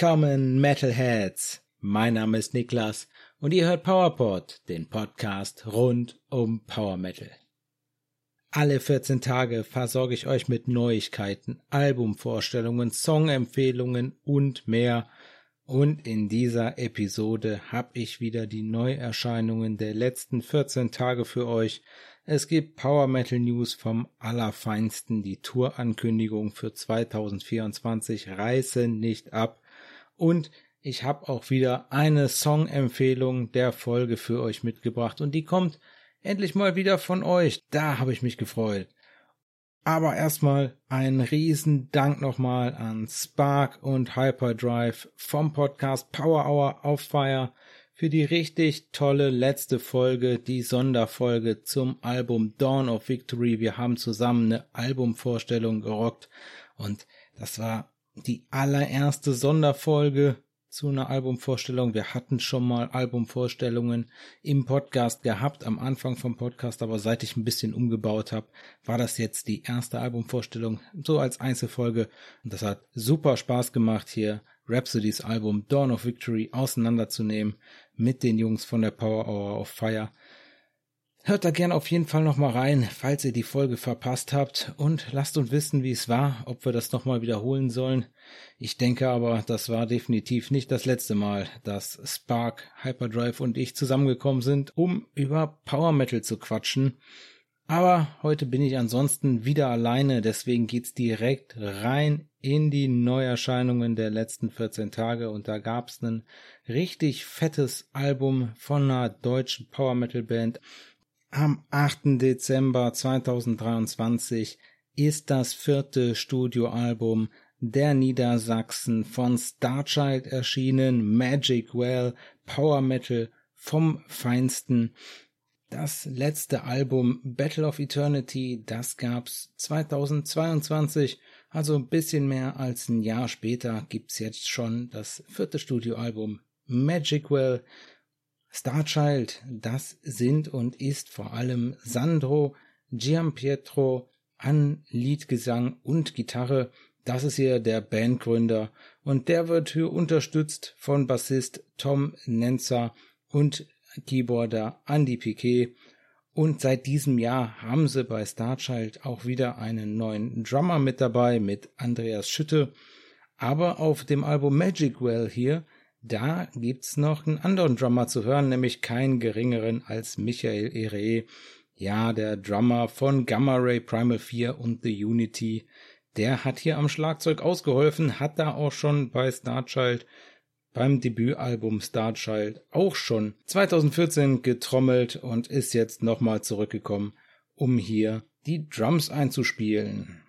Willkommen Metalheads! Mein Name ist Niklas und ihr hört PowerPod, den Podcast rund um Power Metal. Alle 14 Tage versorge ich euch mit Neuigkeiten, Albumvorstellungen, Songempfehlungen und mehr. Und in dieser Episode habe ich wieder die Neuerscheinungen der letzten 14 Tage für euch. Es gibt Power Metal News vom Allerfeinsten, die Tourankündigung für 2024 reißen nicht ab und ich habe auch wieder eine Songempfehlung der Folge für euch mitgebracht und die kommt endlich mal wieder von euch. Da habe ich mich gefreut. Aber erstmal ein riesen Dank nochmal an Spark und Hyperdrive vom Podcast Power Hour auf Fire für die richtig tolle letzte Folge, die Sonderfolge zum Album Dawn of Victory. Wir haben zusammen eine Albumvorstellung gerockt und das war die allererste Sonderfolge zu einer Albumvorstellung. Wir hatten schon mal Albumvorstellungen im Podcast gehabt, am Anfang vom Podcast, aber seit ich ein bisschen umgebaut habe, war das jetzt die erste Albumvorstellung, so als Einzelfolge. Und das hat super Spaß gemacht, hier Rhapsodys Album Dawn of Victory auseinanderzunehmen mit den Jungs von der Power Hour of Fire. Hört da gern auf jeden Fall nochmal rein, falls ihr die Folge verpasst habt und lasst uns wissen, wie es war, ob wir das nochmal wiederholen sollen. Ich denke aber, das war definitiv nicht das letzte Mal, dass Spark, Hyperdrive und ich zusammengekommen sind, um über Power Metal zu quatschen. Aber heute bin ich ansonsten wieder alleine, deswegen geht's direkt rein in die Neuerscheinungen der letzten 14 Tage und da gab's ein richtig fettes Album von einer deutschen Power Metal Band. Am 8. Dezember 2023 ist das vierte Studioalbum der Niedersachsen von Starchild erschienen, Magic Well, Power Metal vom Feinsten. Das letzte Album Battle of Eternity, das gab's 2022, also ein bisschen mehr als ein Jahr später gibt's jetzt schon das vierte Studioalbum Magicwell. Starchild, das sind und ist vor allem Sandro Giampietro an Liedgesang und Gitarre. Das ist hier der Bandgründer und der wird hier unterstützt von Bassist Tom Nenzer und Keyboarder Andy Piquet. Und seit diesem Jahr haben sie bei Starchild auch wieder einen neuen Drummer mit dabei, mit Andreas Schütte. Aber auf dem Album Magic Well hier, da gibt's noch einen anderen Drummer zu hören, nämlich keinen geringeren als Michael Ere. Ja, der Drummer von Gamma Ray Primal 4 und The Unity. Der hat hier am Schlagzeug ausgeholfen, hat da auch schon bei Starchild beim Debütalbum Starchild auch schon 2014 getrommelt und ist jetzt nochmal zurückgekommen, um hier die Drums einzuspielen.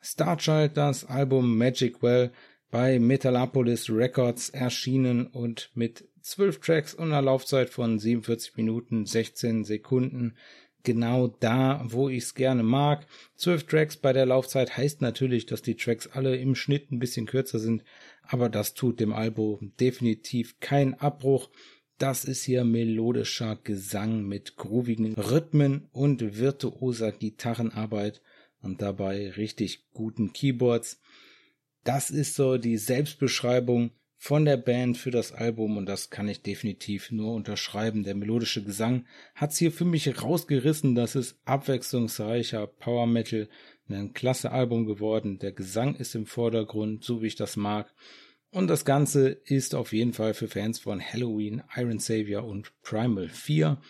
Starchild, das Album Magic Well, bei Metalopolis Records erschienen und mit zwölf Tracks und einer Laufzeit von 47 Minuten 16 Sekunden genau da, wo ich es gerne mag. Zwölf Tracks bei der Laufzeit heißt natürlich, dass die Tracks alle im Schnitt ein bisschen kürzer sind, aber das tut dem Album definitiv keinen Abbruch. Das ist hier melodischer Gesang mit groovigen Rhythmen und virtuoser Gitarrenarbeit und dabei richtig guten Keyboards. Das ist so die Selbstbeschreibung von der Band für das Album und das kann ich definitiv nur unterschreiben. Der melodische Gesang hat's hier für mich rausgerissen. Das ist abwechslungsreicher Power Metal, ein klasse Album geworden. Der Gesang ist im Vordergrund, so wie ich das mag. Und das Ganze ist auf jeden Fall für Fans von Halloween, Iron Savior und Primal 4.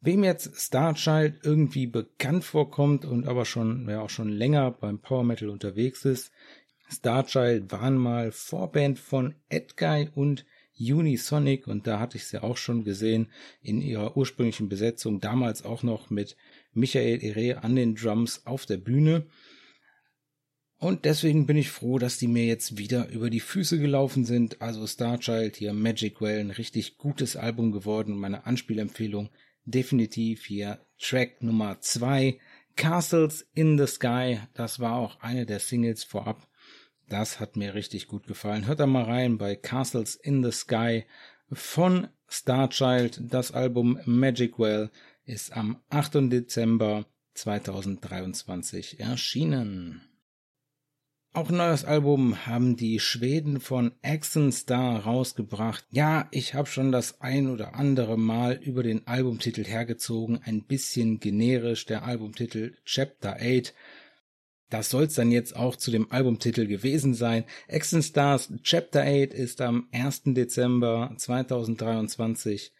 Wem jetzt Starchild irgendwie bekannt vorkommt und aber schon, ja auch schon länger beim Power Metal unterwegs ist, Starchild waren mal Vorband von Edguy und Unisonic und da hatte ich sie auch schon gesehen in ihrer ursprünglichen Besetzung, damals auch noch mit Michael Ere an den Drums auf der Bühne. Und deswegen bin ich froh, dass die mir jetzt wieder über die Füße gelaufen sind. Also Starchild hier Magic Well, ein richtig gutes Album geworden. Meine Anspielempfehlung definitiv hier Track Nummer zwei Castles in the Sky. Das war auch eine der Singles vorab das hat mir richtig gut gefallen. Hört da mal rein bei Castles in the Sky von Starchild. Das Album Magic Well ist am 8. Dezember 2023 erschienen. Auch ein neues Album haben die Schweden von Action Star rausgebracht. Ja, ich habe schon das ein oder andere Mal über den Albumtitel hergezogen, ein bisschen generisch der Albumtitel Chapter 8. Das soll's dann jetzt auch zu dem Albumtitel gewesen sein. Action Stars Chapter 8 ist am 1. Dezember 2023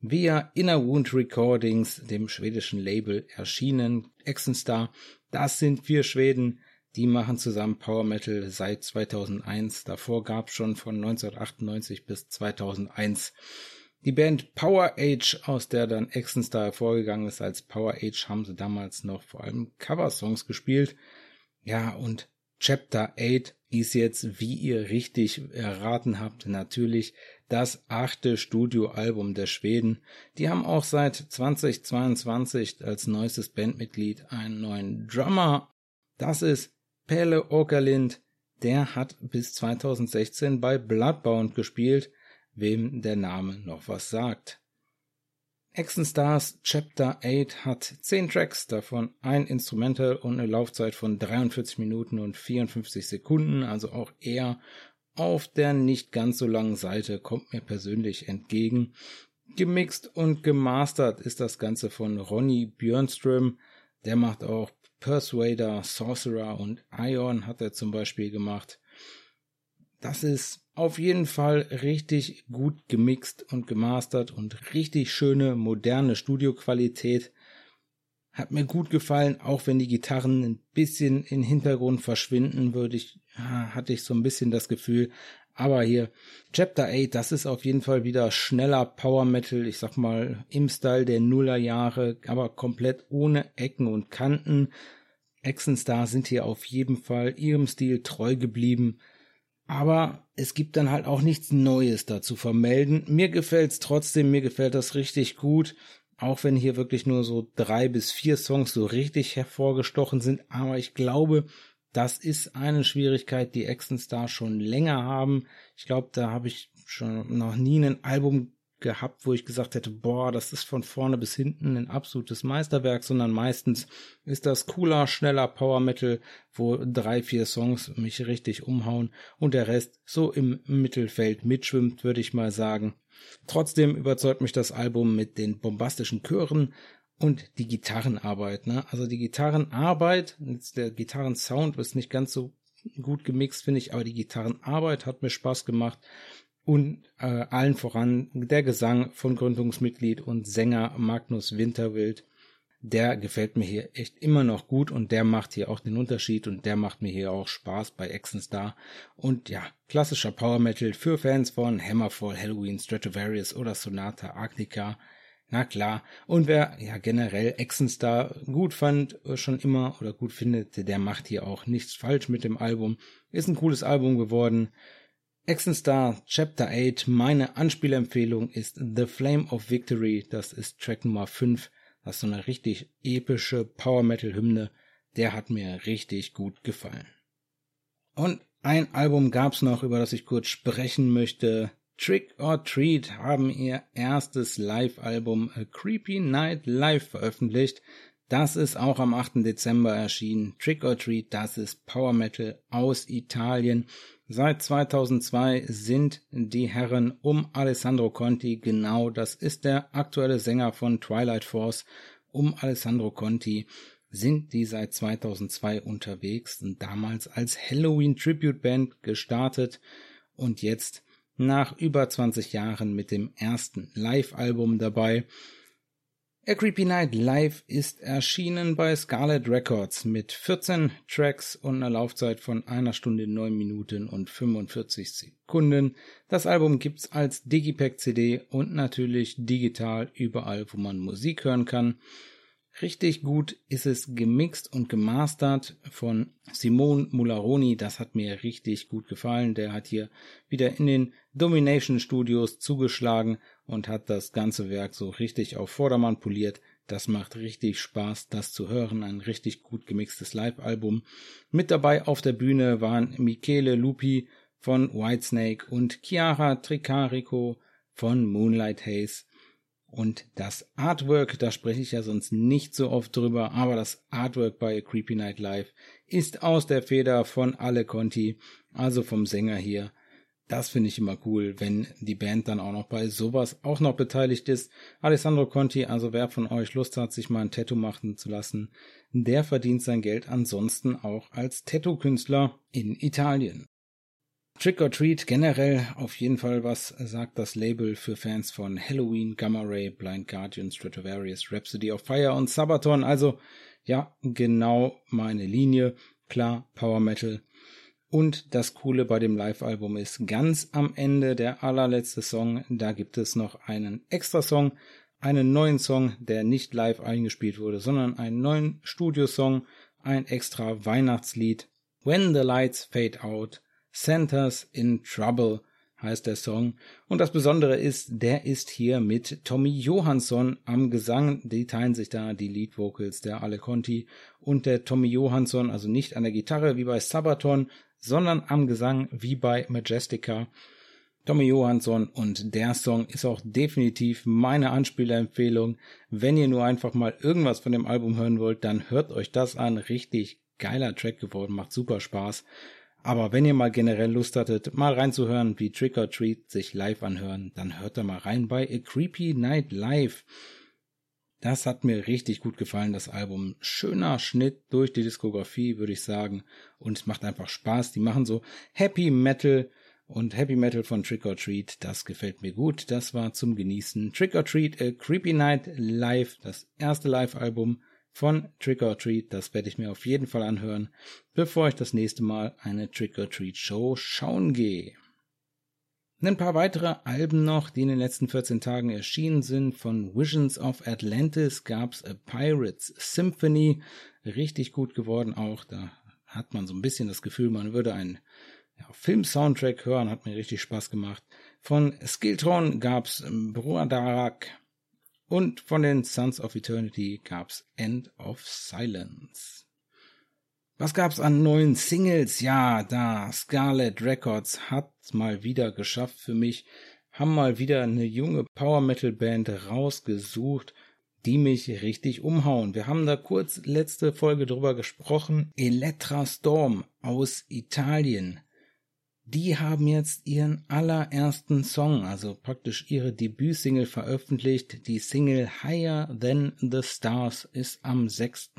via Inner Wound Recordings, dem schwedischen Label, erschienen. Action Star, das sind vier Schweden, die machen zusammen Power Metal seit 2001. Davor gab's schon von 1998 bis 2001 die Band Power Age, aus der dann Exenstar hervorgegangen ist. Als Power Age haben sie damals noch vor allem Coversongs gespielt. Ja, und Chapter 8 ist jetzt, wie ihr richtig erraten habt, natürlich das achte Studioalbum der Schweden. Die haben auch seit 2022 als neuestes Bandmitglied einen neuen Drummer. Das ist Pelle Okerlind, der hat bis 2016 bei Bloodbound gespielt, wem der Name noch was sagt. Action Stars Chapter 8 hat 10 Tracks, davon ein Instrumental und eine Laufzeit von 43 Minuten und 54 Sekunden, also auch eher auf der nicht ganz so langen Seite, kommt mir persönlich entgegen. Gemixt und gemastert ist das Ganze von Ronny Björnström. Der macht auch Persuader, Sorcerer und Ion hat er zum Beispiel gemacht. Das ist auf jeden Fall richtig gut gemixt und gemastert und richtig schöne moderne Studioqualität. Hat mir gut gefallen, auch wenn die Gitarren ein bisschen in Hintergrund verschwinden, würde ich, hatte ich so ein bisschen das Gefühl, aber hier, Chapter 8, das ist auf jeden Fall wieder schneller Power Metal, ich sag mal, im Style der Nullerjahre, aber komplett ohne Ecken und Kanten. Action Star sind hier auf jeden Fall ihrem Stil treu geblieben. Aber es gibt dann halt auch nichts Neues dazu vermelden. Mir gefällt's trotzdem, mir gefällt das richtig gut. Auch wenn hier wirklich nur so drei bis vier Songs so richtig hervorgestochen sind. Aber ich glaube, das ist eine Schwierigkeit, die Action Star schon länger haben. Ich glaube, da habe ich schon noch nie ein Album gehabt, wo ich gesagt hätte, boah, das ist von vorne bis hinten ein absolutes Meisterwerk, sondern meistens ist das cooler, schneller Power Metal, wo drei, vier Songs mich richtig umhauen und der Rest so im Mittelfeld mitschwimmt, würde ich mal sagen. Trotzdem überzeugt mich das Album mit den bombastischen Chören, und die Gitarrenarbeit, ne? Also die Gitarrenarbeit, der Gitarrensound ist nicht ganz so gut gemixt, finde ich, aber die Gitarrenarbeit hat mir Spaß gemacht. Und äh, allen voran der Gesang von Gründungsmitglied und Sänger Magnus Winterwild. Der gefällt mir hier echt immer noch gut und der macht hier auch den Unterschied und der macht mir hier auch Spaß bei Exen Star. Und ja, klassischer Power Metal für Fans von Hammerfall, Halloween, Stratovarius oder Sonata Arctica. Na klar. Und wer ja generell Exenstar gut fand, äh, schon immer oder gut findet, der macht hier auch nichts falsch mit dem Album. Ist ein cooles Album geworden. Exenstar Chapter 8, meine Anspielempfehlung ist The Flame of Victory. Das ist Track Nummer 5. Das ist so eine richtig epische Power Metal Hymne. Der hat mir richtig gut gefallen. Und ein Album gab's noch, über das ich kurz sprechen möchte. Trick or Treat haben ihr erstes Live-Album A Creepy Night Live veröffentlicht. Das ist auch am 8. Dezember erschienen. Trick or Treat, das ist Power Metal aus Italien. Seit 2002 sind die Herren um Alessandro Conti, genau das ist der aktuelle Sänger von Twilight Force, um Alessandro Conti, sind die seit 2002 unterwegs, sind damals als Halloween Tribute Band gestartet und jetzt nach über 20 Jahren mit dem ersten Live-Album dabei. A Creepy Night Live ist erschienen bei Scarlet Records mit 14 Tracks und einer Laufzeit von einer Stunde 9 Minuten und 45 Sekunden. Das Album gibt's als Digipack CD und natürlich digital überall, wo man Musik hören kann. Richtig gut ist es gemixt und gemastert von Simone Mularoni. Das hat mir richtig gut gefallen. Der hat hier wieder in den Domination Studios zugeschlagen und hat das ganze Werk so richtig auf Vordermann poliert. Das macht richtig Spaß, das zu hören. Ein richtig gut gemixtes Live-Album. Mit dabei auf der Bühne waren Michele Lupi von Whitesnake und Chiara Tricarico von Moonlight Haze. Und das Artwork, da spreche ich ja sonst nicht so oft drüber, aber das Artwork bei Creepy Night Live ist aus der Feder von Ale Conti, also vom Sänger hier. Das finde ich immer cool, wenn die Band dann auch noch bei sowas auch noch beteiligt ist. Alessandro Conti, also wer von euch Lust hat, sich mal ein Tattoo machen zu lassen, der verdient sein Geld ansonsten auch als Tattoo-Künstler in Italien. Trick or Treat generell auf jeden Fall was sagt das Label für Fans von Halloween, Gamma Ray, Blind Guardian, Stratovarius, Rhapsody of Fire und Sabaton. Also ja, genau meine Linie. Klar, Power Metal. Und das Coole bei dem Live-Album ist, ganz am Ende der allerletzte Song, da gibt es noch einen extra Song, einen neuen Song, der nicht live eingespielt wurde, sondern einen neuen Studiosong, ein extra Weihnachtslied. When the Lights Fade Out Santa's in Trouble heißt der Song. Und das Besondere ist, der ist hier mit Tommy Johansson am Gesang. Die teilen sich da die Lead Vocals der Ale Conti und der Tommy Johansson, also nicht an der Gitarre wie bei Sabaton, sondern am Gesang wie bei Majestica. Tommy Johansson und der Song ist auch definitiv meine Anspielerempfehlung. Wenn ihr nur einfach mal irgendwas von dem Album hören wollt, dann hört euch das an. Richtig geiler Track geworden, macht super Spaß. Aber wenn ihr mal generell Lust hattet, mal reinzuhören, wie Trick or Treat sich live anhören, dann hört da mal rein bei A Creepy Night Live. Das hat mir richtig gut gefallen, das Album. Schöner Schnitt durch die Diskografie, würde ich sagen. Und es macht einfach Spaß. Die machen so Happy Metal und Happy Metal von Trick or Treat. Das gefällt mir gut. Das war zum Genießen. Trick or Treat, A Creepy Night Live, das erste Live-Album von Trick or Treat. Das werde ich mir auf jeden Fall anhören, bevor ich das nächste Mal eine Trick or Treat Show schauen gehe. Ein paar weitere Alben noch, die in den letzten 14 Tagen erschienen sind. Von Visions of Atlantis gab's A Pirates Symphony. Richtig gut geworden auch. Da hat man so ein bisschen das Gefühl, man würde einen ja, Film-Soundtrack hören. Hat mir richtig Spaß gemacht. Von Skiltron gab's Bruadarak. Und von den Sons of Eternity gab's End of Silence. Was gab's an neuen Singles? Ja, da Scarlet Records hat mal wieder geschafft für mich, haben mal wieder eine junge Power Metal Band rausgesucht, die mich richtig umhauen. Wir haben da kurz letzte Folge drüber gesprochen. Electra Storm aus Italien die haben jetzt ihren allerersten Song, also praktisch ihre Debütsingle veröffentlicht. Die Single Higher Than the Stars ist am 6.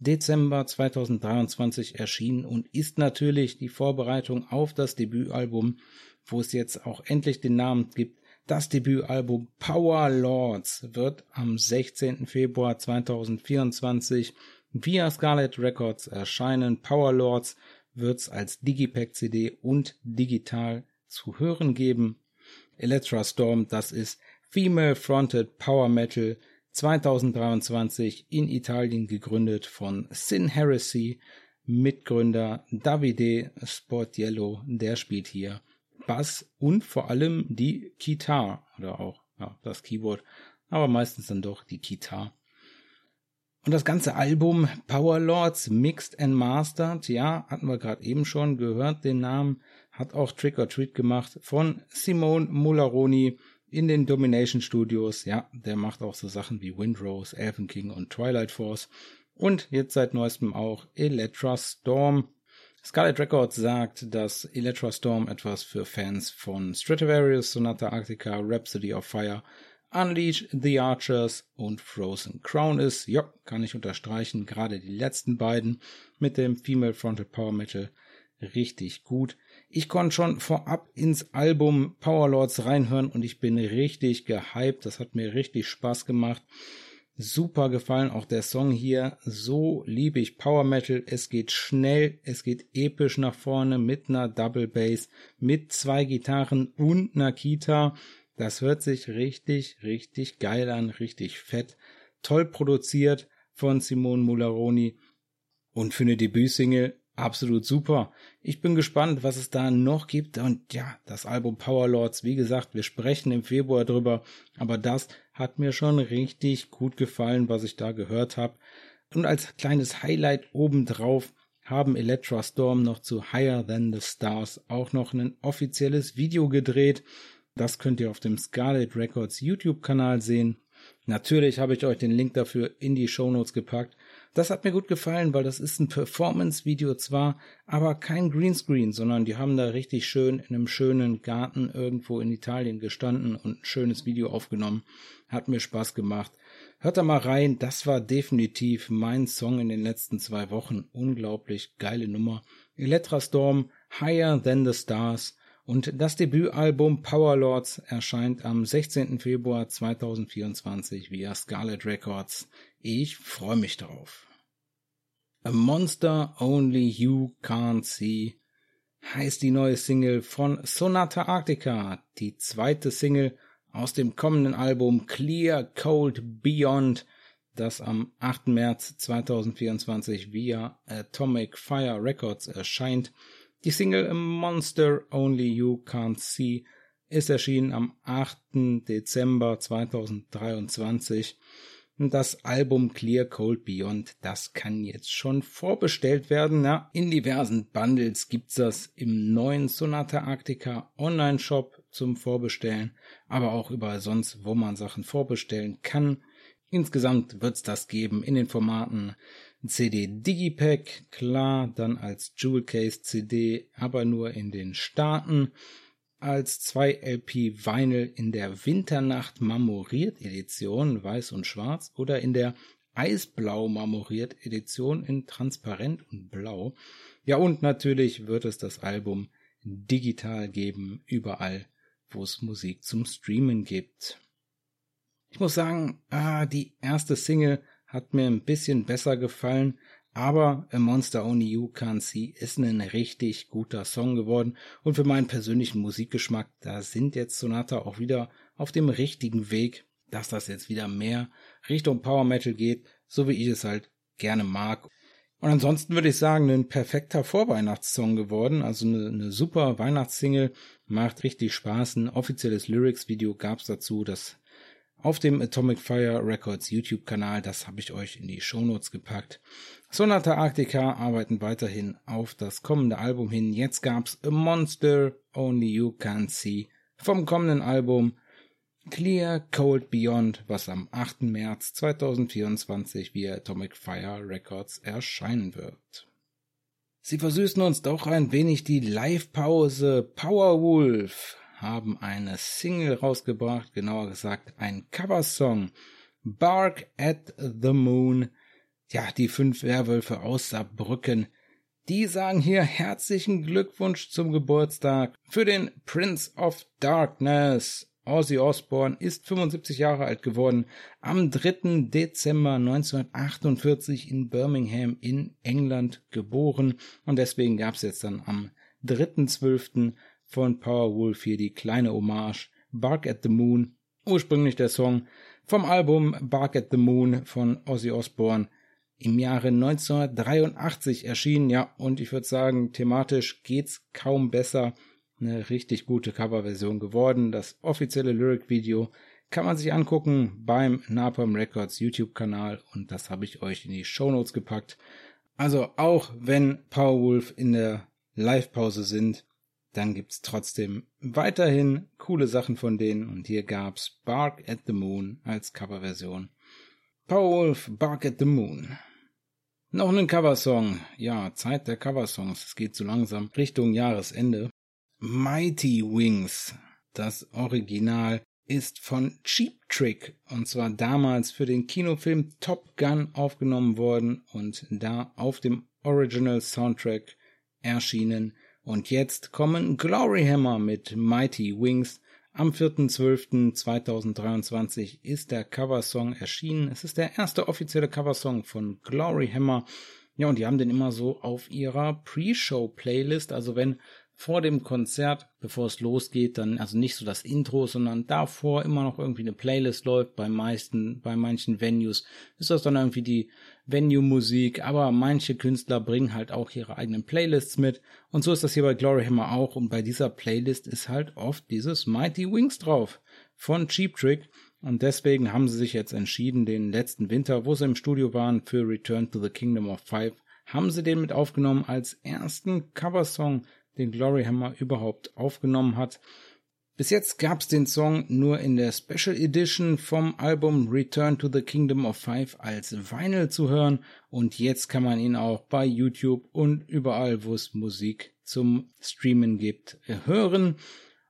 Dezember 2023 erschienen und ist natürlich die Vorbereitung auf das Debütalbum, wo es jetzt auch endlich den Namen gibt. Das Debütalbum Power Lords wird am 16. Februar 2024 via Scarlet Records erscheinen. Power Lords wird's als Digipack-CD und digital zu hören geben. Electra Storm, das ist Female Fronted Power Metal 2023 in Italien gegründet von Sin Heresy, Mitgründer Davide Sportiello, der spielt hier Bass und vor allem die Gitarre oder auch ja, das Keyboard, aber meistens dann doch die Gitarre. Und das ganze Album Power Lords Mixed and Mastered, ja, hatten wir gerade eben schon gehört, den Namen hat auch Trick or Treat gemacht von Simone Mularoni in den Domination Studios. Ja, der macht auch so Sachen wie Windrose, Elven King und Twilight Force. Und jetzt seit neuestem auch Electra Storm. Scarlet Records sagt, dass Electra Storm etwas für Fans von Stratovarius, Sonata Arctica, Rhapsody of Fire Unleash the Archers und Frozen Crown ist. Ja, kann ich unterstreichen. Gerade die letzten beiden mit dem Female Frontal Power Metal richtig gut. Ich konnte schon vorab ins Album Power Lords reinhören und ich bin richtig gehypt. Das hat mir richtig Spaß gemacht. Super gefallen auch der Song hier. So liebe ich Power Metal. Es geht schnell, es geht episch nach vorne mit einer Double Bass, mit zwei Gitarren und einer Kita. Das hört sich richtig, richtig geil an, richtig fett. Toll produziert von Simone Mularoni. Und für eine Debütsingle absolut super. Ich bin gespannt, was es da noch gibt. Und ja, das Album Power Lords, wie gesagt, wir sprechen im Februar drüber. Aber das hat mir schon richtig gut gefallen, was ich da gehört habe. Und als kleines Highlight obendrauf haben Electra Storm noch zu Higher Than the Stars auch noch ein offizielles Video gedreht Das könnt ihr auf dem Scarlet Records YouTube-Kanal sehen. Natürlich habe ich euch den Link dafür in die Show Notes gepackt. Das hat mir gut gefallen, weil das ist ein Performance-Video zwar, aber kein Greenscreen, sondern die haben da richtig schön in einem schönen Garten irgendwo in Italien gestanden und ein schönes Video aufgenommen. Hat mir Spaß gemacht. Hört da mal rein, das war definitiv mein Song in den letzten zwei Wochen. Unglaublich geile Nummer. Electra Storm, Higher Than the Stars. Und das Debütalbum Power Lords erscheint am 16. Februar 2024 via Scarlet Records. Ich freue mich darauf. A Monster Only You Can't See heißt die neue Single von Sonata Arctica, die zweite Single aus dem kommenden Album Clear Cold Beyond, das am 8. März 2024 via Atomic Fire Records erscheint. Die Single Monster Only You Can't See ist erschienen am 8. Dezember 2023. Das Album Clear Cold Beyond, das kann jetzt schon vorbestellt werden. Ja, in diversen Bundles gibt's das im neuen Sonata Arctica Online Shop zum Vorbestellen, aber auch überall sonst, wo man Sachen vorbestellen kann. Insgesamt wird's das geben in den Formaten CD Digipack, klar, dann als Jewel Case CD, aber nur in den Staaten, als 2 LP Vinyl in der Winternacht Marmoriert Edition, weiß und schwarz, oder in der Eisblau Marmoriert Edition in transparent und blau. Ja, und natürlich wird es das Album digital geben, überall, wo es Musik zum Streamen gibt. Ich muss sagen, ah, die erste Single hat mir ein bisschen besser gefallen, aber A Monster Only You Can't See ist ein richtig guter Song geworden und für meinen persönlichen Musikgeschmack, da sind jetzt Sonata auch wieder auf dem richtigen Weg, dass das jetzt wieder mehr Richtung Power Metal geht, so wie ich es halt gerne mag. Und ansonsten würde ich sagen, ein perfekter Vorweihnachtssong geworden, also eine, eine super Weihnachtssingle, macht richtig Spaß. Ein offizielles Lyrics-Video gab's dazu, das auf dem Atomic Fire Records YouTube-Kanal. Das habe ich euch in die Shownotes gepackt. Sonata Arctica arbeiten weiterhin auf das kommende Album hin. Jetzt gab's A Monster Only You Can't See vom kommenden Album Clear Cold Beyond, was am 8. März 2024 via Atomic Fire Records erscheinen wird. Sie versüßen uns doch ein wenig die Live-Pause Powerwolf haben eine Single rausgebracht, genauer gesagt ein Coversong. Bark at the Moon. Ja, die fünf Werwölfe aus Saarbrücken. Die sagen hier herzlichen Glückwunsch zum Geburtstag für den Prince of Darkness. Ozzy Osbourne ist 75 Jahre alt geworden, am 3. Dezember 1948 in Birmingham in England geboren und deswegen gab es jetzt dann am 3.12 von Powerwolf hier die kleine Hommage Bark at the Moon, ursprünglich der Song vom Album Bark at the Moon von Ozzy Osbourne im Jahre 1983 erschienen, ja, und ich würde sagen, thematisch geht's kaum besser. Eine richtig gute Coverversion geworden. Das offizielle Lyric-Video kann man sich angucken beim Napalm Records YouTube-Kanal und das habe ich euch in die Show Notes gepackt. Also auch wenn Powerwolf in der Live-Pause sind, dann gibt's trotzdem weiterhin coole Sachen von denen und hier gab's Bark at the Moon als Coverversion. Powerwolf Bark at the Moon. Noch einen Coversong. Ja, Zeit der Coversongs. Es geht so langsam Richtung Jahresende. Mighty Wings. Das Original ist von Cheap Trick und zwar damals für den Kinofilm Top Gun aufgenommen worden und da auf dem Original Soundtrack erschienen und jetzt kommen Glory Hammer mit Mighty Wings. Am 4.12.2023 ist der Coversong erschienen. Es ist der erste offizielle Coversong von Glory Hammer. Ja, und die haben den immer so auf ihrer Pre-Show-Playlist. Also wenn vor dem Konzert, bevor es losgeht, dann also nicht so das Intro, sondern davor immer noch irgendwie eine Playlist läuft. Bei meisten, bei manchen Venues ist das dann irgendwie die Venue-Musik, aber manche Künstler bringen halt auch ihre eigenen Playlists mit. Und so ist das hier bei Glory Hammer auch. Und bei dieser Playlist ist halt oft dieses Mighty Wings drauf von Cheap Trick. Und deswegen haben sie sich jetzt entschieden, den letzten Winter, wo sie im Studio waren für Return to the Kingdom of Five, haben sie den mit aufgenommen als ersten Coversong den Glory Hammer überhaupt aufgenommen hat. Bis jetzt gab's den Song nur in der Special Edition vom Album Return to the Kingdom of Five als Vinyl zu hören und jetzt kann man ihn auch bei YouTube und überall, wo es Musik zum Streamen gibt, hören.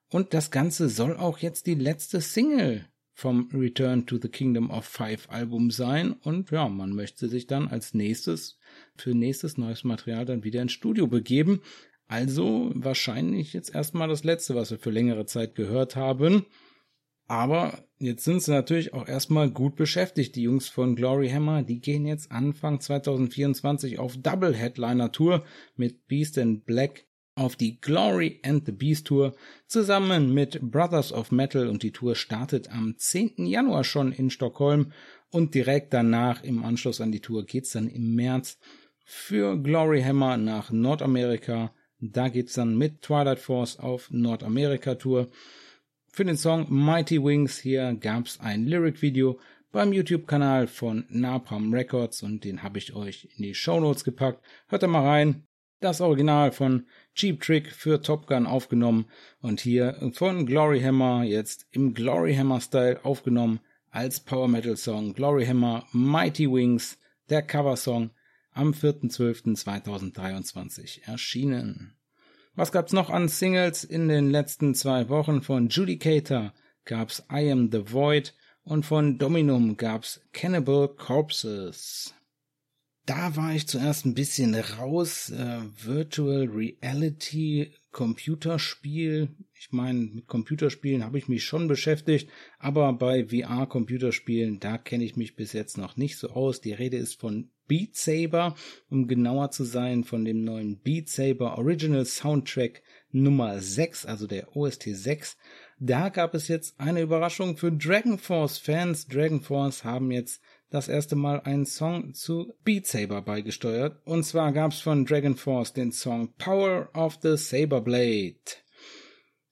Und das Ganze soll auch jetzt die letzte Single vom Return to the Kingdom of Five Album sein und ja, man möchte sich dann als nächstes für nächstes neues Material dann wieder ins Studio begeben. Also wahrscheinlich jetzt erstmal das letzte, was wir für längere Zeit gehört haben. Aber jetzt sind sie natürlich auch erstmal gut beschäftigt, die Jungs von Glory Hammer. Die gehen jetzt Anfang 2024 auf Double Headliner Tour mit Beast and Black auf die Glory and the Beast Tour zusammen mit Brothers of Metal und die Tour startet am 10. Januar schon in Stockholm und direkt danach im Anschluss an die Tour geht's dann im März für Glory Hammer nach Nordamerika da geht's dann mit Twilight Force auf Nordamerika-Tour. Für den Song Mighty Wings hier gab's ein Lyric-Video beim YouTube-Kanal von Napalm Records und den habe ich euch in die Show Notes gepackt. Hört da mal rein. Das Original von Cheap Trick für Top Gun aufgenommen und hier von Glory Hammer jetzt im Glory Hammer Style aufgenommen als Power Metal Song Glory Hammer Mighty Wings, der Cover Song am 4.12.2023 erschienen. Was gab's noch an Singles in den letzten zwei Wochen? Von Judicator gab's I Am the Void und von Dominum gab's Cannibal Corpses. Da war ich zuerst ein bisschen raus. Äh, Virtual Reality Computerspiel. Ich meine, mit Computerspielen habe ich mich schon beschäftigt, aber bei VR-Computerspielen, da kenne ich mich bis jetzt noch nicht so aus. Die Rede ist von Beat Saber, um genauer zu sein, von dem neuen Beat Saber Original Soundtrack Nummer 6, also der OST 6. Da gab es jetzt eine Überraschung für Dragon Force Fans. Dragon Force haben jetzt das erste Mal einen Song zu Beat Saber beigesteuert. Und zwar gab es von Dragon Force den Song Power of the Saber Blade.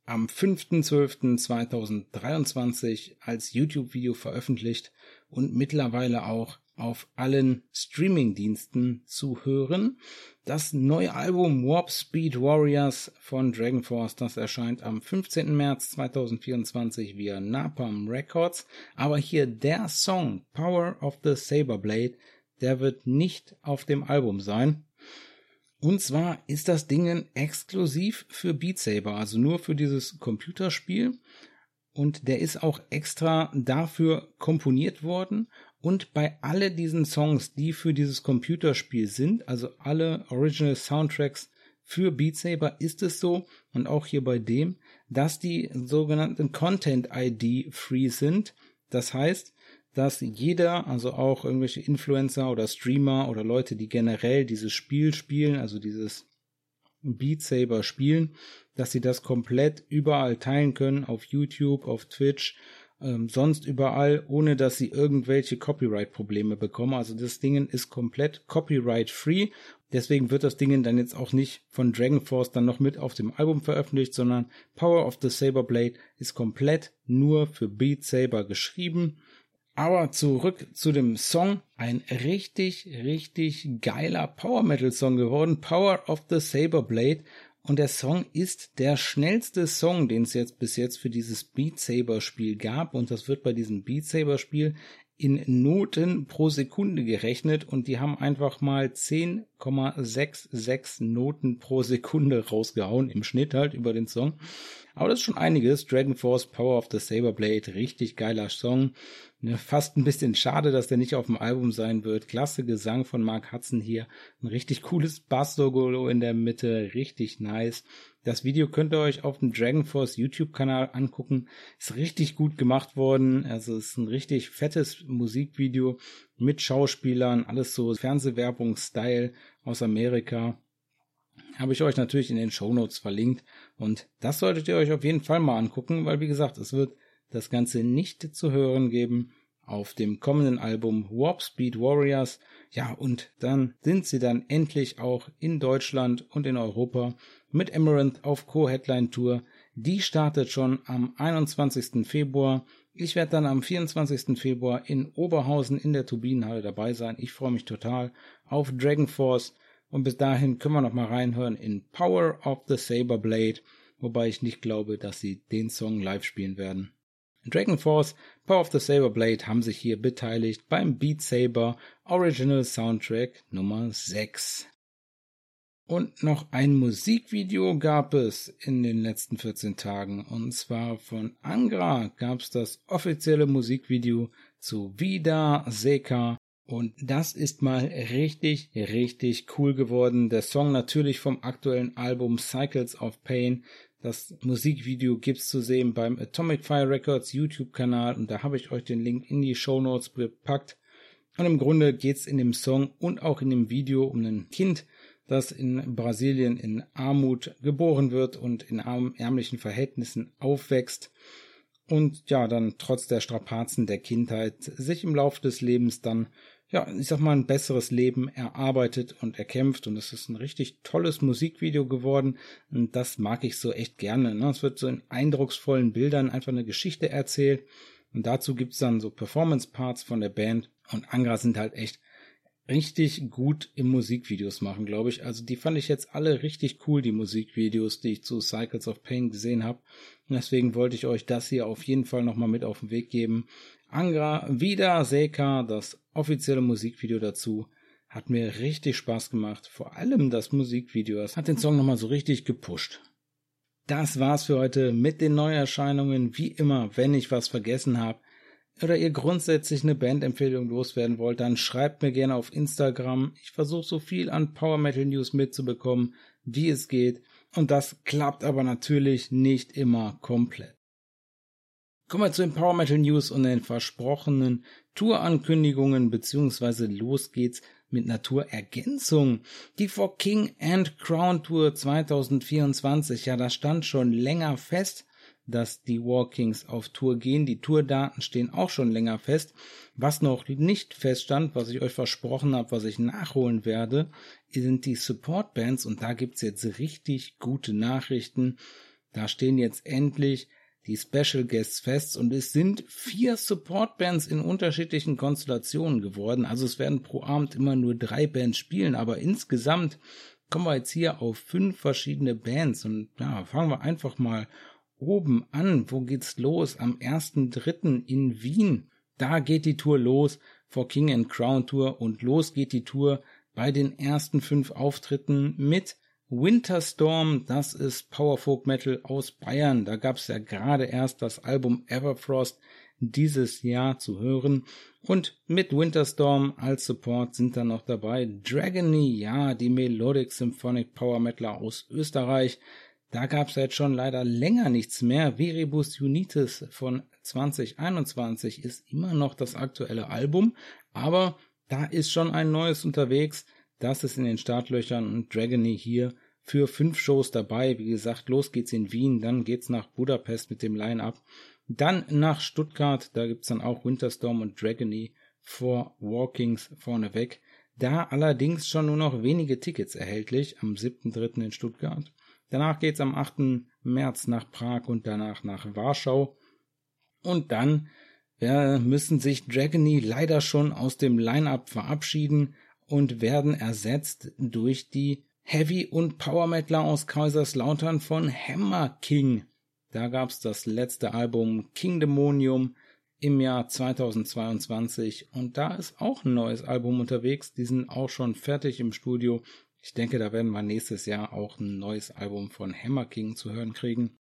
Am 5.12.2023 als YouTube-Video veröffentlicht und mittlerweile auch auf allen Streaming-Diensten zu hören. Das neue Album Warp Speed Warriors von Dragon Force, das erscheint am 15. März 2024 via Napalm Records. Aber hier der Song Power of the Saber Blade, der wird nicht auf dem Album sein. Und zwar ist das Ding exklusiv für Beat Saber, also nur für dieses Computerspiel. Und der ist auch extra dafür komponiert worden und bei alle diesen Songs, die für dieses Computerspiel sind, also alle Original Soundtracks für Beat Saber, ist es so, und auch hier bei dem, dass die sogenannten Content ID free sind. Das heißt, dass jeder, also auch irgendwelche Influencer oder Streamer oder Leute, die generell dieses Spiel spielen, also dieses Beat Saber spielen, dass sie das komplett überall teilen können, auf YouTube, auf Twitch, ähm, sonst überall, ohne dass sie irgendwelche Copyright-Probleme bekommen. Also das Ding ist komplett copyright-free. Deswegen wird das Ding dann jetzt auch nicht von Dragon Force dann noch mit auf dem Album veröffentlicht, sondern Power of the Saber Blade ist komplett nur für Beat Saber geschrieben. Aber zurück zu dem Song. Ein richtig, richtig geiler Power Metal Song geworden. Power of the Saber Blade. Und der Song ist der schnellste Song, den es jetzt bis jetzt für dieses Beat Saber Spiel gab. Und das wird bei diesem Beat Saber Spiel in Noten pro Sekunde gerechnet und die haben einfach mal 10,66 Noten pro Sekunde rausgehauen im Schnitt halt über den Song. Aber das ist schon einiges. Dragon Force Power of the Saber Blade, richtig geiler Song. Ne, fast ein bisschen schade, dass der nicht auf dem Album sein wird. Klasse Gesang von Mark Hudson hier. Ein richtig cooles Bass-Solo in der Mitte. Richtig nice. Das Video könnt ihr euch auf dem Dragon Force YouTube-Kanal angucken. Ist richtig gut gemacht worden. Also ist ein richtig fettes Musikvideo mit Schauspielern. Alles so Fernsehwerbung-Style aus Amerika. Habe ich euch natürlich in den Show Notes verlinkt. Und das solltet ihr euch auf jeden Fall mal angucken, weil wie gesagt, es wird das Ganze nicht zu hören geben auf dem kommenden Album Warp Speed Warriors. Ja, und dann sind sie dann endlich auch in Deutschland und in Europa mit Amaranth auf Co-Headline Tour. Die startet schon am 21. Februar. Ich werde dann am 24. Februar in Oberhausen in der Turbinenhalle dabei sein. Ich freue mich total auf Dragon Force. Und bis dahin können wir noch mal reinhören in Power of the Saber Blade wobei ich nicht glaube, dass sie den Song live spielen werden. Dragon Force, Power of the Saber Blade haben sich hier beteiligt beim Beat Saber Original Soundtrack Nummer 6. Und noch ein Musikvideo gab es in den letzten 14 Tagen. Und zwar von Angra gab es das offizielle Musikvideo zu Vida Seka. Und das ist mal richtig, richtig cool geworden. Der Song natürlich vom aktuellen Album Cycles of Pain. Das Musikvideo gibt's zu sehen beim Atomic Fire Records YouTube-Kanal und da habe ich euch den Link in die Show Notes gepackt. Und im Grunde geht's in dem Song und auch in dem Video um ein Kind, das in Brasilien in Armut geboren wird und in ärmlichen Verhältnissen aufwächst und ja, dann trotz der Strapazen der Kindheit sich im Laufe des Lebens dann, ja, ich sag mal, ein besseres Leben erarbeitet und erkämpft. Und es ist ein richtig tolles Musikvideo geworden. Und das mag ich so echt gerne. Ne? Es wird so in eindrucksvollen Bildern einfach eine Geschichte erzählt. Und dazu gibt's dann so Performance-Parts von der Band. Und Angra sind halt echt richtig gut im Musikvideos machen, glaube ich. Also die fand ich jetzt alle richtig cool, die Musikvideos, die ich zu Cycles of Pain gesehen habe. Und deswegen wollte ich euch das hier auf jeden Fall nochmal mit auf den Weg geben. Angra Vida Seika, das offizielle Musikvideo dazu, hat mir richtig Spaß gemacht. Vor allem das Musikvideo, das hat den Song nochmal so richtig gepusht. Das war's für heute mit den Neuerscheinungen. Wie immer, wenn ich was vergessen habe, oder ihr grundsätzlich eine Bandempfehlung loswerden wollt, dann schreibt mir gerne auf Instagram. Ich versuche so viel an Power Metal News mitzubekommen, wie es geht. Und das klappt aber natürlich nicht immer komplett. Kommen wir zu den Power Metal News und den versprochenen Tourankündigungen, beziehungsweise los geht's mit Naturergänzung. Die For King and Crown Tour 2024, ja, das stand schon länger fest dass die Walkings auf Tour gehen. Die Tourdaten stehen auch schon länger fest. Was noch nicht feststand, was ich euch versprochen habe, was ich nachholen werde, sind die Support Bands und da gibt's jetzt richtig gute Nachrichten. Da stehen jetzt endlich die Special Guests fest und es sind vier Support Bands in unterschiedlichen Konstellationen geworden. Also es werden pro Abend immer nur drei Bands spielen, aber insgesamt kommen wir jetzt hier auf fünf verschiedene Bands und ja, fangen wir einfach mal oben an. Wo geht's los? Am 1.3. in Wien. Da geht die Tour los vor King and Crown Tour und los geht die Tour bei den ersten fünf Auftritten mit Winterstorm, das ist Powerfolk Metal aus Bayern. Da gab's ja gerade erst das Album Everfrost dieses Jahr zu hören. Und mit Winterstorm als Support sind dann noch dabei Dragony, ja, die Melodic Symphonic Power Metaler aus Österreich. Da gab es jetzt schon leider länger nichts mehr. Viribus Unitis von 2021 ist immer noch das aktuelle Album, aber da ist schon ein neues unterwegs. Das ist in den Startlöchern und Dragony hier für fünf Shows dabei. Wie gesagt, los geht's in Wien, dann geht's nach Budapest mit dem Line-Up. Dann nach Stuttgart, da gibt's dann auch Winterstorm und Dragony vor Walkings vorneweg. Da allerdings schon nur noch wenige Tickets erhältlich am 7.3. in Stuttgart. Danach geht's am 8. März nach Prag und danach nach Warschau. Und dann ja, müssen sich Dragony leider schon aus dem Line-Up verabschieden und werden ersetzt durch die Heavy- und Power-Metaler aus Kaiserslautern von Hammer King. Da gab's das letzte Album King Demonium im Jahr 2022 und da ist auch ein neues Album unterwegs. Die sind auch schon fertig im Studio ich denke, da werden wir nächstes Jahr auch ein neues Album von Hammer King zu hören kriegen.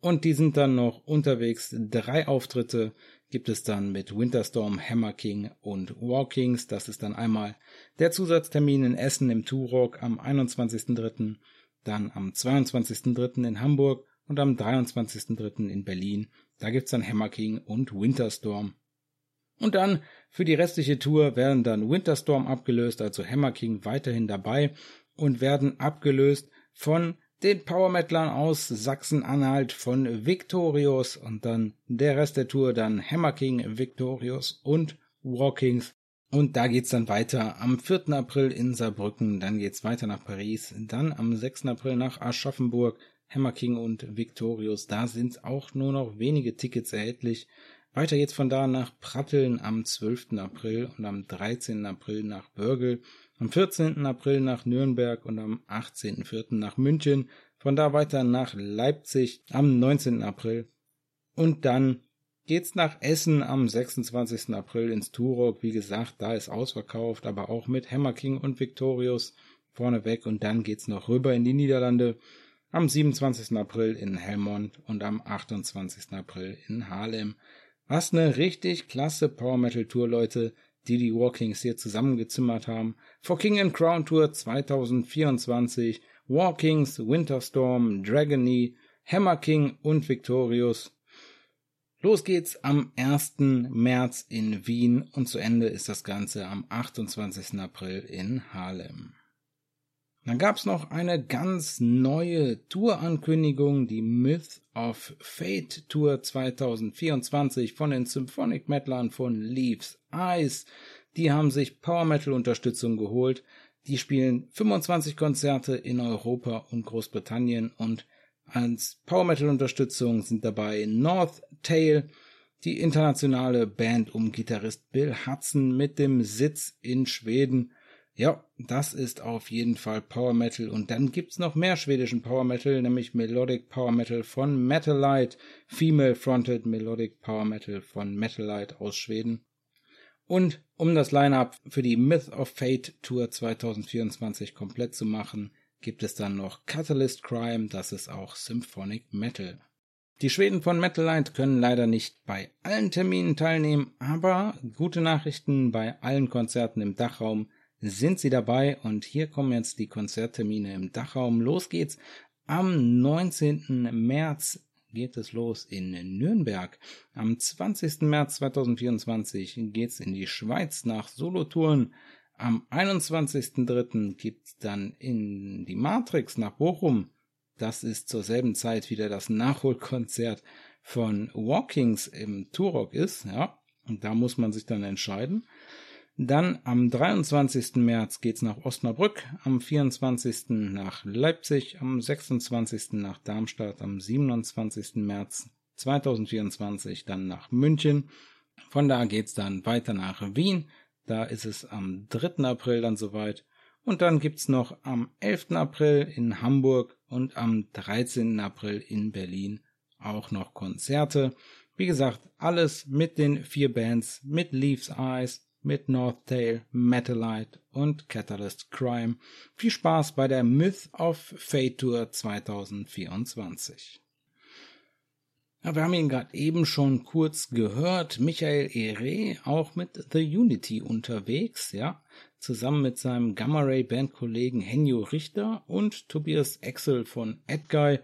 Und die sind dann noch unterwegs. Drei Auftritte gibt es dann mit Winterstorm, Hammer King und Walkings. Das ist dann einmal der Zusatztermin in Essen im Turok am 21.03., dann am 22.03. in Hamburg und am 23.03. in Berlin. Da gibt's dann Hammer King und Winterstorm. Und dann für die restliche Tour werden dann Winterstorm abgelöst, also Hammer King weiterhin dabei und werden abgelöst von den Power Metalern aus Sachsen-Anhalt von Victorious und dann der Rest der Tour dann Hammer King, Victorious und Walkings. Und da geht's dann weiter am 4. April in Saarbrücken, dann geht's weiter nach Paris, dann am 6. April nach Aschaffenburg, Hammer King und Victorious. Da sind auch nur noch wenige Tickets erhältlich. Weiter geht's von da nach Pratteln am 12. April und am 13. April nach Börgel, am 14. April nach Nürnberg und am 18.04. nach München. Von da weiter nach Leipzig am 19. April. Und dann geht's nach Essen am 26. April ins Turok. Wie gesagt, da ist ausverkauft, aber auch mit Hammer King und Victorious vorneweg. Und dann geht's noch rüber in die Niederlande am 27. April in Helmond und am 28. April in Haarlem. Was eine richtig klasse Power Metal Tour, Leute, die die Walkings hier zusammengezimmert haben. For King and Crown Tour 2024, Walkings, Winterstorm, Dragony, Hammer King und Victorious. Los geht's am 1. März in Wien und zu Ende ist das Ganze am 28. April in Haarlem. Dann gab's noch eine ganz neue Tourankündigung, die Myth of Fate Tour 2024 von den Symphonic Metalern von Leaves Eyes. Die haben sich Power Metal Unterstützung geholt. Die spielen 25 Konzerte in Europa und Großbritannien und als Power Metal Unterstützung sind dabei North Tail, die internationale Band um Gitarrist Bill Hudson mit dem Sitz in Schweden ja, das ist auf jeden Fall Power Metal. Und dann gibt's noch mehr schwedischen Power Metal, nämlich Melodic Power Metal von Metalite, Female Fronted Melodic Power Metal von Metalite aus Schweden. Und um das Line-Up für die Myth of Fate Tour 2024 komplett zu machen, gibt es dann noch Catalyst Crime, das ist auch Symphonic Metal. Die Schweden von Metalite können leider nicht bei allen Terminen teilnehmen, aber gute Nachrichten bei allen Konzerten im Dachraum sind Sie dabei und hier kommen jetzt die Konzerttermine im Dachraum. Los geht's. Am 19. März geht es los in Nürnberg. Am 20. März 2024 geht's in die Schweiz nach Solothurn. Am 21.03. gibt's dann in die Matrix nach Bochum. Das ist zur selben Zeit wieder das Nachholkonzert von Walkings im Turok ist, ja. Und da muss man sich dann entscheiden. Dann am 23. März geht's nach Osnabrück, am 24. nach Leipzig, am 26. nach Darmstadt, am 27. März 2024 dann nach München. Von da geht's dann weiter nach Wien. Da ist es am 3. April dann soweit. Und dann gibt's noch am 11. April in Hamburg und am 13. April in Berlin auch noch Konzerte. Wie gesagt, alles mit den vier Bands, mit Leaves Eyes, mit North Tail, Metalite und Catalyst Crime. Viel Spaß bei der Myth of Fate Tour 2024. Ja, wir haben ihn gerade eben schon kurz gehört. Michael Ere auch mit The Unity unterwegs, ja, zusammen mit seinem Gamma Ray Bandkollegen Henjo Richter und Tobias Exel von Edguy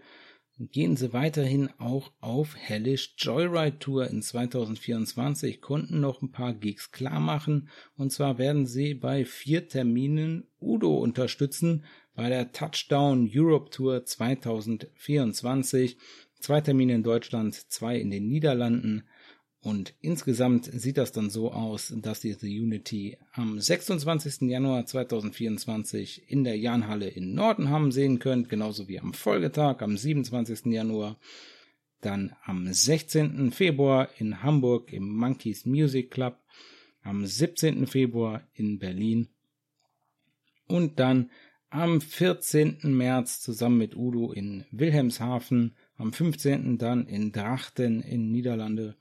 gehen sie weiterhin auch auf Hellish Joyride Tour in 2024, konnten noch ein paar Gigs klar machen und zwar werden sie bei vier Terminen Udo unterstützen bei der Touchdown Europe Tour 2024. Zwei Termine in Deutschland, zwei in den Niederlanden. Und insgesamt sieht das dann so aus, dass ihr The Unity am 26. Januar 2024 in der Jahnhalle in Nordenham sehen könnt, genauso wie am Folgetag am 27. Januar. Dann am 16. Februar in Hamburg im Monkeys Music Club, am 17. Februar in Berlin und dann am 14. März zusammen mit Udo in Wilhelmshaven, am 15. dann in Drachten in Niederlande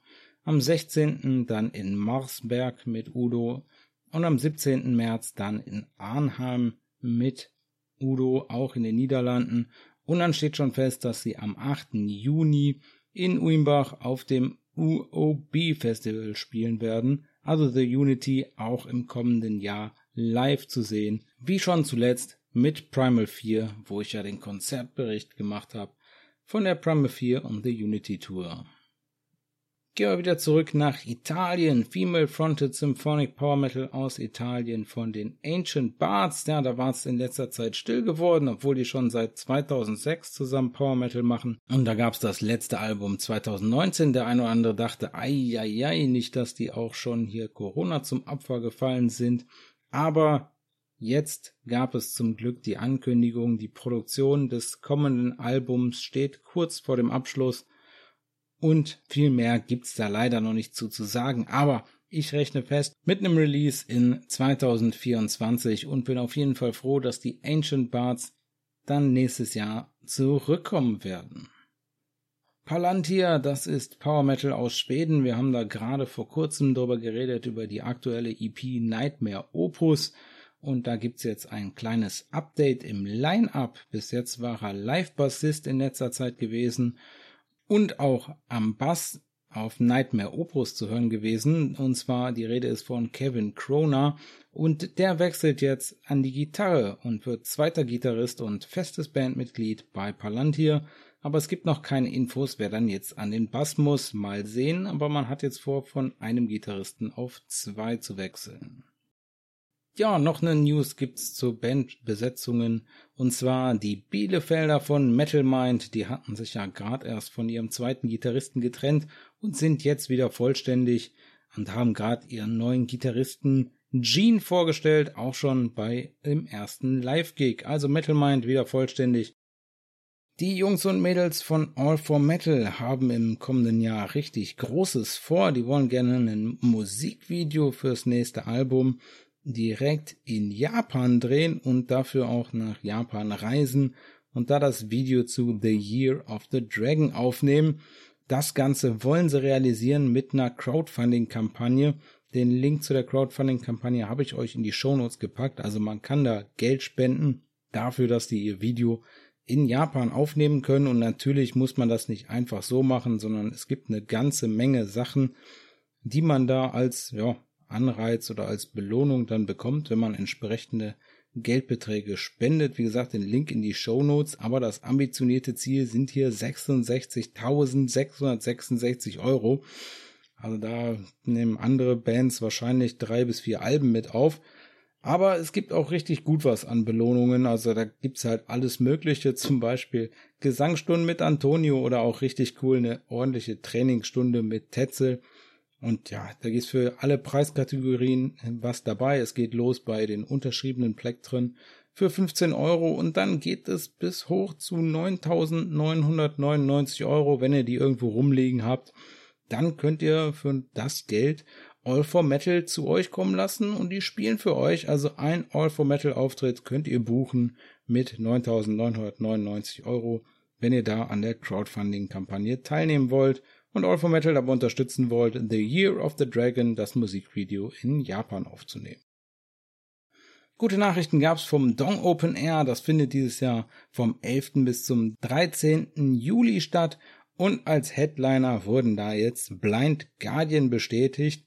am 16. dann in Marsberg mit Udo und am 17. März dann in Arnheim mit Udo, auch in den Niederlanden. Und dann steht schon fest, dass sie am 8. Juni in Uimbach auf dem UOB Festival spielen werden. Also The Unity auch im kommenden Jahr live zu sehen. Wie schon zuletzt mit Primal 4, wo ich ja den Konzertbericht gemacht habe von der Primal 4 und The Unity Tour. Gehen wir wieder zurück nach Italien. Female Fronted Symphonic Power Metal aus Italien von den Ancient Bards. Ja, da war es in letzter Zeit still geworden, obwohl die schon seit 2006 zusammen Power Metal machen. Und da gab es das letzte Album 2019. Der eine oder andere dachte, ei, ei, ei, nicht, dass die auch schon hier Corona zum Opfer gefallen sind. Aber Jetzt gab es zum Glück die Ankündigung, die Produktion des kommenden Albums steht kurz vor dem Abschluss und viel mehr gibt's da leider noch nicht zu, zu sagen, aber ich rechne fest mit einem Release in 2024 und bin auf jeden Fall froh, dass die Ancient Bards dann nächstes Jahr zurückkommen werden. Palantir, das ist Power Metal aus Schweden. Wir haben da gerade vor kurzem drüber geredet, über die aktuelle EP Nightmare Opus. Und da gibt's jetzt ein kleines Update im Line-Up. Bis jetzt war er Live-Bassist in letzter Zeit gewesen und auch am Bass auf Nightmare Opus zu hören gewesen. Und zwar die Rede ist von Kevin Kroner. Und der wechselt jetzt an die Gitarre und wird zweiter Gitarrist und festes Bandmitglied bei Palantir. Aber es gibt noch keine Infos, wer dann jetzt an den Bass muss. Mal sehen, aber man hat jetzt vor, von einem Gitarristen auf zwei zu wechseln. Ja, noch eine News gibt's zu Bandbesetzungen. Und zwar die Bielefelder von Metal Mind. Die hatten sich ja gerade erst von ihrem zweiten Gitarristen getrennt und sind jetzt wieder vollständig und haben gerade ihren neuen Gitarristen Gene vorgestellt, auch schon bei dem ersten Live-Gig. Also Metal Mind wieder vollständig. Die Jungs und Mädels von All for Metal haben im kommenden Jahr richtig Großes vor. Die wollen gerne ein Musikvideo fürs nächste Album direkt in Japan drehen und dafür auch nach Japan reisen und da das Video zu The Year of the Dragon aufnehmen. Das Ganze wollen sie realisieren mit einer Crowdfunding-Kampagne. Den Link zu der Crowdfunding-Kampagne habe ich euch in die Shownotes gepackt. Also man kann da Geld spenden dafür, dass die ihr Video in Japan aufnehmen können. Und natürlich muss man das nicht einfach so machen, sondern es gibt eine ganze Menge Sachen, die man da als ja, Anreiz oder als Belohnung dann bekommt, wenn man entsprechende Geldbeträge spendet. Wie gesagt, den Link in die Show Notes. Aber das ambitionierte Ziel sind hier 66.666 Euro. Also da nehmen andere Bands wahrscheinlich drei bis vier Alben mit auf. Aber es gibt auch richtig gut was an Belohnungen. Also da gibt's halt alles Mögliche. Zum Beispiel Gesangsstunden mit Antonio oder auch richtig cool eine ordentliche Trainingsstunde mit Tetzel. Und ja, da ist für alle Preiskategorien was dabei. Es geht los bei den unterschriebenen Plektren für 15 Euro und dann geht es bis hoch zu 9.999 Euro, wenn ihr die irgendwo rumliegen habt. Dann könnt ihr für das Geld All for Metal zu euch kommen lassen und die spielen für euch. Also ein All for Metal Auftritt könnt ihr buchen mit 9.999 Euro, wenn ihr da an der Crowdfunding Kampagne teilnehmen wollt und All for Metal dabei unterstützen wollt, The Year of the Dragon, das Musikvideo in Japan aufzunehmen. Gute Nachrichten gab's vom Dong Open Air, das findet dieses Jahr vom 11. bis zum 13. Juli statt und als Headliner wurden da jetzt Blind Guardian bestätigt.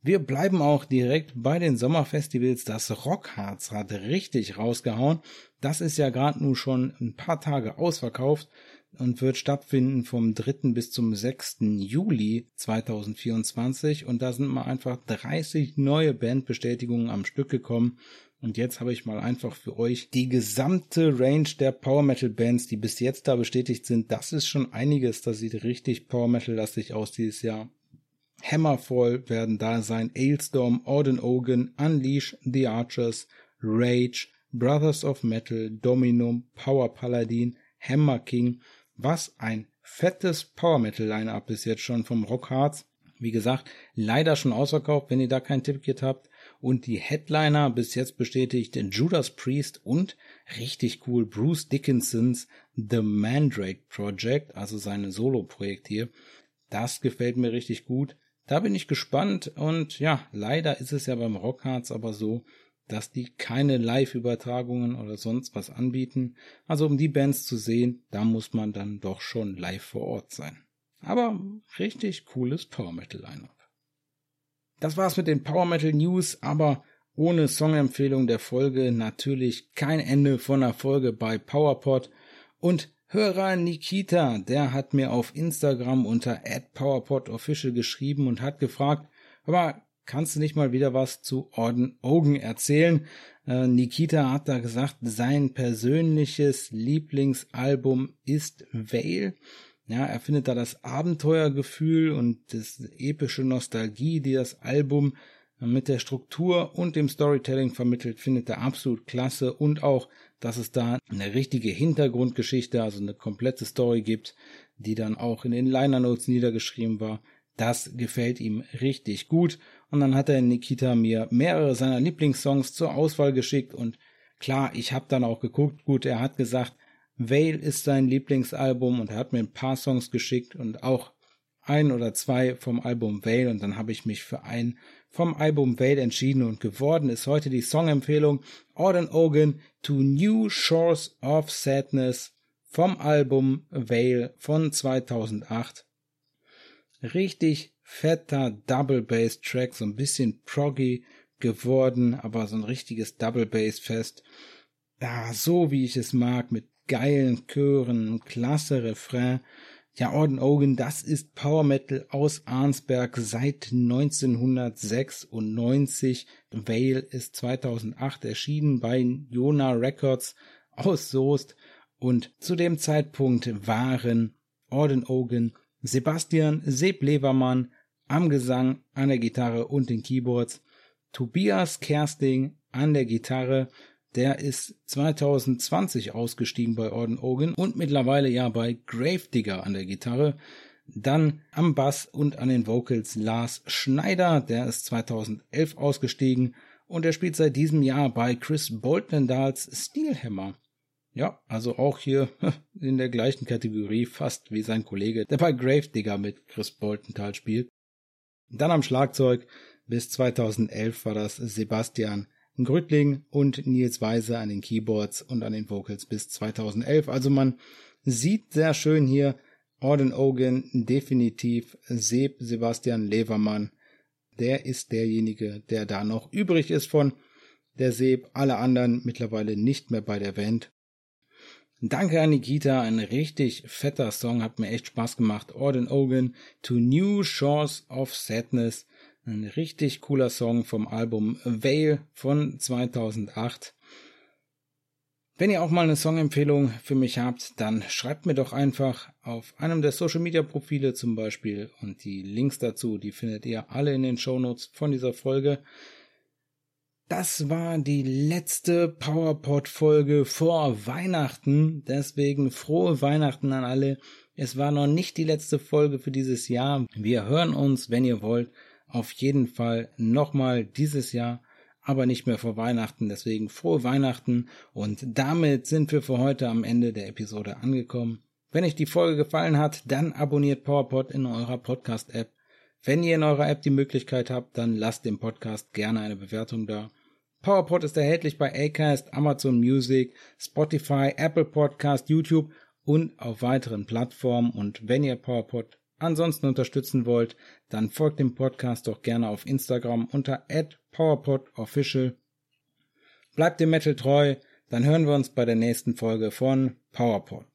Wir bleiben auch direkt bei den Sommerfestivals. Das Rockharz hat richtig rausgehauen. Das ist ja gerade nur schon ein paar Tage ausverkauft und wird stattfinden vom 3. bis zum 6. Juli 2024 und da sind mal einfach 30 neue Bandbestätigungen am Stück gekommen und jetzt habe ich mal einfach für euch die gesamte Range der Power Metal Bands, die bis jetzt da bestätigt sind. Das ist schon einiges, das sieht richtig Power Metal lastig aus dieses Jahr. Hammerfall werden da sein, Ailstorm, Orden Ogan, Unleash, The Archers, Rage, Brothers of Metal, Dominum, Power Paladin, Hammer King, was ein fettes Power Metal Line-Up bis jetzt schon vom Rockharz. Wie gesagt, leider schon ausverkauft, wenn ihr da kein Ticket habt. Und die Headliner bis jetzt bestätigt Judas Priest und richtig cool Bruce Dickinsons The Mandrake Project, also seine Solo-Projekt hier. Das gefällt mir richtig gut. Da bin ich gespannt und ja, leider ist es ja beim Rockharz aber so, dass die keine Live-Übertragungen oder sonst was anbieten. Also um die Bands zu sehen, da muss man dann doch schon live vor Ort sein. Aber richtig cooles Power Metal Lineup. Das war's mit den Power Metal News, aber ohne Songempfehlung der Folge natürlich kein Ende von der Folge bei PowerPod und Hörer Nikita, der hat mir auf Instagram unter @powerpodofficial geschrieben und hat gefragt, aber kannst du nicht mal wieder was zu Orden Ogen erzählen? Äh, Nikita hat da gesagt, sein persönliches Lieblingsalbum ist Vale. Ja, er findet da das Abenteuergefühl und das epische Nostalgie, die das Album mit der Struktur und dem Storytelling vermittelt, findet er absolut klasse und auch, dass es da eine richtige Hintergrundgeschichte, also eine komplette Story gibt, die dann auch in den Liner Notes niedergeschrieben war. Das gefällt ihm richtig gut und dann hat er Nikita mir mehrere seiner Lieblingssongs zur Auswahl geschickt und klar, ich habe dann auch geguckt, gut, er hat gesagt, Vale ist sein Lieblingsalbum und er hat mir ein paar Songs geschickt und auch ein oder zwei vom Album Vale und dann habe ich mich für ein vom Album Vale entschieden und geworden ist heute die Songempfehlung Auden Ogan to New Shores of Sadness vom Album Vale von 2008. Richtig fetter Double Bass Track, so ein bisschen proggy geworden, aber so ein richtiges Double Bass Fest. Ja, so wie ich es mag, mit geilen Chören, klasse Refrain. Ja, Orden Ogan, das ist Power Metal aus Arnsberg seit 1996. Vale ist 2008 erschienen bei Jona Records aus Soest und zu dem Zeitpunkt waren Orden Ogan, Sebastian Seb Levermann am Gesang, an der Gitarre und den Keyboards, Tobias Kersting an der Gitarre, der ist 2020 ausgestiegen bei Orden Ogan und mittlerweile ja bei Gravedigger an der Gitarre. Dann am Bass und an den Vocals Lars Schneider, der ist 2011 ausgestiegen und er spielt seit diesem Jahr bei Chris Boltendals Steelhammer. Ja, also auch hier in der gleichen Kategorie fast wie sein Kollege, der bei Gravedigger mit Chris Boltenthal spielt. Dann am Schlagzeug bis 2011 war das Sebastian Grüttling und Nils Weise an den Keyboards und an den Vocals bis 2011. Also man sieht sehr schön hier Orden Ogan definitiv Seb Sebastian Levermann. Der ist derjenige, der da noch übrig ist von der Seb. Alle anderen mittlerweile nicht mehr bei der Band. Danke an Nikita, ein richtig fetter Song, hat mir echt Spaß gemacht. Orden Ogan to New Shores of Sadness. Ein richtig cooler Song vom Album Veil von 2008. Wenn ihr auch mal eine Songempfehlung für mich habt, dann schreibt mir doch einfach auf einem der Social Media Profile zum Beispiel und die Links dazu, die findet ihr alle in den Show Notes von dieser Folge. Das war die letzte PowerPod Folge vor Weihnachten, deswegen frohe Weihnachten an alle. Es war noch nicht die letzte Folge für dieses Jahr. Wir hören uns, wenn ihr wollt, auf jeden Fall nochmal dieses Jahr, aber nicht mehr vor Weihnachten. Deswegen frohe Weihnachten und damit sind wir für heute am Ende der Episode angekommen. Wenn euch die Folge gefallen hat, dann abonniert PowerPod in eurer Podcast-App. Wenn ihr in eurer App die Möglichkeit habt, dann lasst dem Podcast gerne eine Bewertung da. PowerPod ist erhältlich bei Acast, Amazon Music, Spotify, Apple Podcast, YouTube und auf weiteren Plattformen. Und wenn ihr PowerPod ansonsten unterstützen wollt, dann folgt dem Podcast doch gerne auf Instagram unter @powerpodofficial. Bleibt dem Metal treu, dann hören wir uns bei der nächsten Folge von PowerPod.